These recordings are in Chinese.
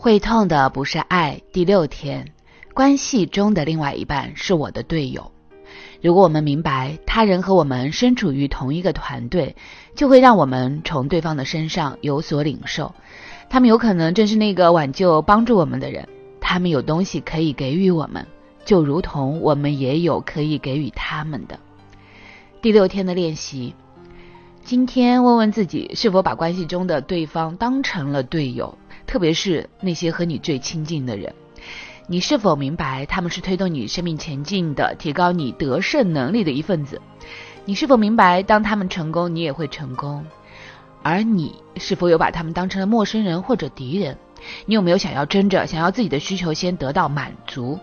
会痛的不是爱。第六天，关系中的另外一半是我的队友。如果我们明白他人和我们身处于同一个团队，就会让我们从对方的身上有所领受。他们有可能正是那个挽救、帮助我们的人。他们有东西可以给予我们，就如同我们也有可以给予他们的。第六天的练习，今天问问自己是否把关系中的对方当成了队友。特别是那些和你最亲近的人，你是否明白他们是推动你生命前进的、提高你得胜能力的一份子？你是否明白，当他们成功，你也会成功？而你是否有把他们当成了陌生人或者敌人？你有没有想要争着想要自己的需求先得到满足？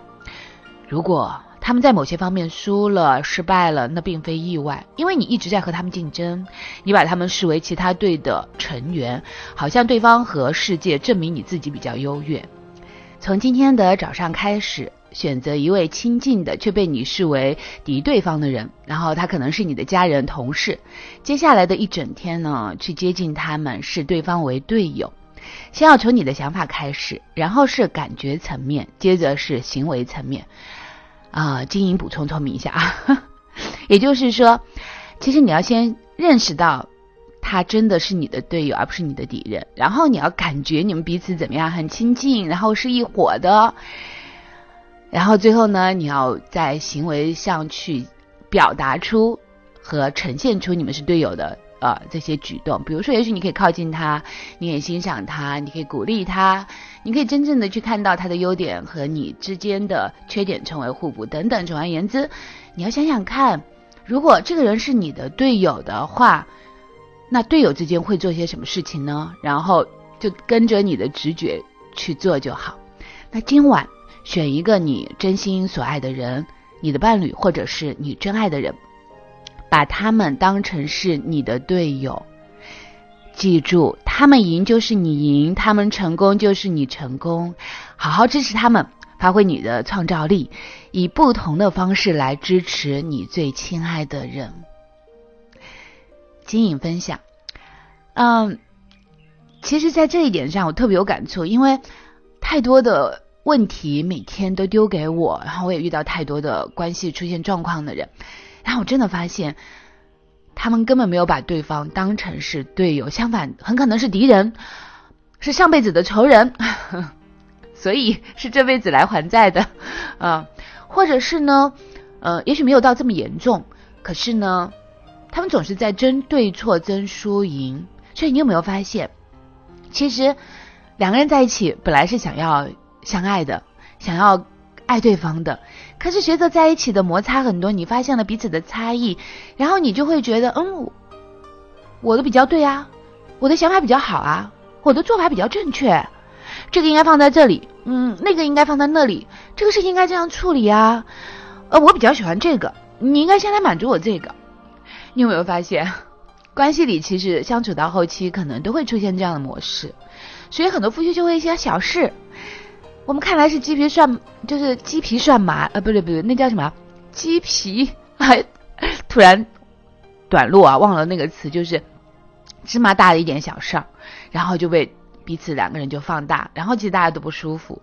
如果他们在某些方面输了、失败了，那并非意外，因为你一直在和他们竞争，你把他们视为其他队的成员，好像对方和世界证明你自己比较优越。从今天的早上开始，选择一位亲近的却被你视为敌对方的人，然后他可能是你的家人、同事。接下来的一整天呢，去接近他们，视对方为队友。先要从你的想法开始，然后是感觉层面，接着是行为层面。啊，经营补充说明一下啊，也就是说，其实你要先认识到他真的是你的队友，而不是你的敌人。然后你要感觉你们彼此怎么样，很亲近，然后是一伙的。然后最后呢，你要在行为上去表达出和呈现出你们是队友的。呃，这些举动，比如说，也许你可以靠近他，你也欣赏他，你可以鼓励他，你可以真正的去看到他的优点和你之间的缺点成为互补等等。总而言之，你要想想看，如果这个人是你的队友的话，那队友之间会做些什么事情呢？然后就跟着你的直觉去做就好。那今晚选一个你真心所爱的人，你的伴侣或者是你真爱的人。把他们当成是你的队友，记住，他们赢就是你赢，他们成功就是你成功。好好支持他们，发挥你的创造力，以不同的方式来支持你最亲爱的人。经营分享，嗯，其实，在这一点上，我特别有感触，因为太多的问题每天都丢给我，然后我也遇到太多的关系出现状况的人。然后我真的发现，他们根本没有把对方当成是队友，相反，很可能是敌人，是上辈子的仇人，所以是这辈子来还债的，啊，或者是呢，呃，也许没有到这么严重，可是呢，他们总是在争对错、争输赢。所以你有没有发现，其实两个人在一起本来是想要相爱的，想要。爱对方的，可是随着在一起的摩擦很多，你发现了彼此的差异，然后你就会觉得，嗯，我的比较对啊，我的想法比较好啊，我的做法比较正确，这个应该放在这里，嗯，那个应该放在那里，这个事情应该这样处理啊，呃，我比较喜欢这个，你应该先来满足我这个。你有没有发现，关系里其实相处到后期，可能都会出现这样的模式，所以很多夫妻就会一些小事。我们看来是鸡皮蒜，就是鸡皮蒜麻，呃，不对不对，那叫什么？鸡皮还突然短路啊，忘了那个词，就是芝麻大的一点小事儿，然后就被彼此两个人就放大，然后其实大家都不舒服。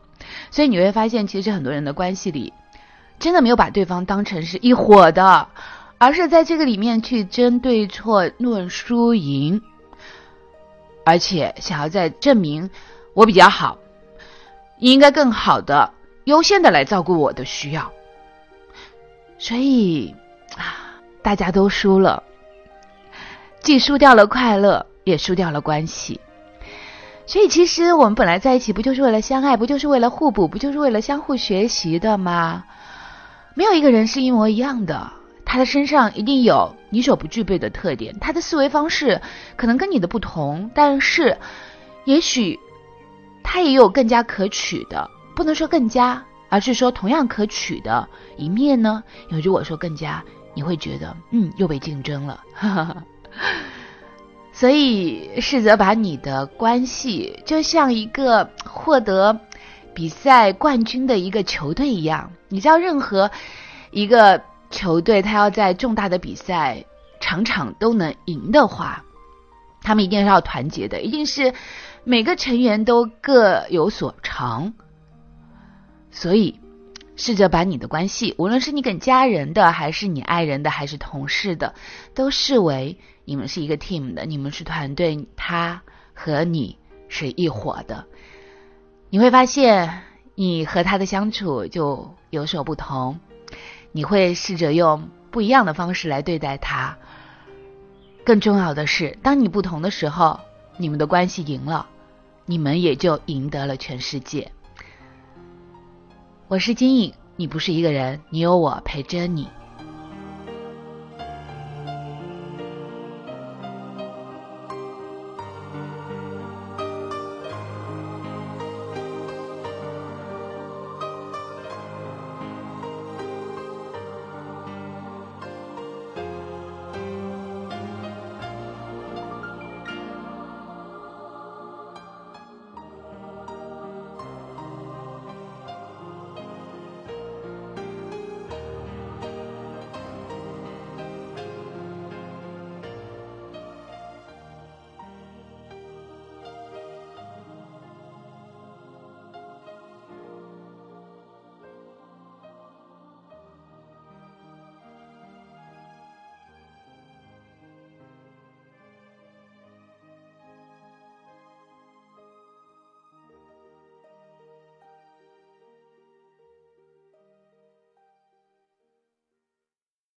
所以你会发现，其实很多人的关系里，真的没有把对方当成是一伙的，而是在这个里面去争对错、论输赢，而且想要在证明我比较好。你应该更好的、优先的来照顾我的需要，所以啊，大家都输了，既输掉了快乐，也输掉了关系。所以，其实我们本来在一起，不就是为了相爱，不就是为了互补，不就是为了相互学习的吗？没有一个人是一模一样的，他的身上一定有你所不具备的特点，他的思维方式可能跟你的不同，但是也许。他也有更加可取的，不能说更加，而是说同样可取的一面呢。因为如果说更加，你会觉得，嗯，又被竞争了。所以试着把你的关系就像一个获得比赛冠军的一个球队一样。你知道，任何一个球队，他要在重大的比赛场场都能赢的话，他们一定是要团结的，一定是。每个成员都各有所长，所以试着把你的关系，无论是你跟家人的，还是你爱人的，还是同事的，都视为你们是一个 team 的，你们是团队，他和你是一伙的。你会发现，你和他的相处就有所不同。你会试着用不一样的方式来对待他。更重要的是，当你不同的时候，你们的关系赢了。你们也就赢得了全世界。我是金颖，你不是一个人，你有我陪着你。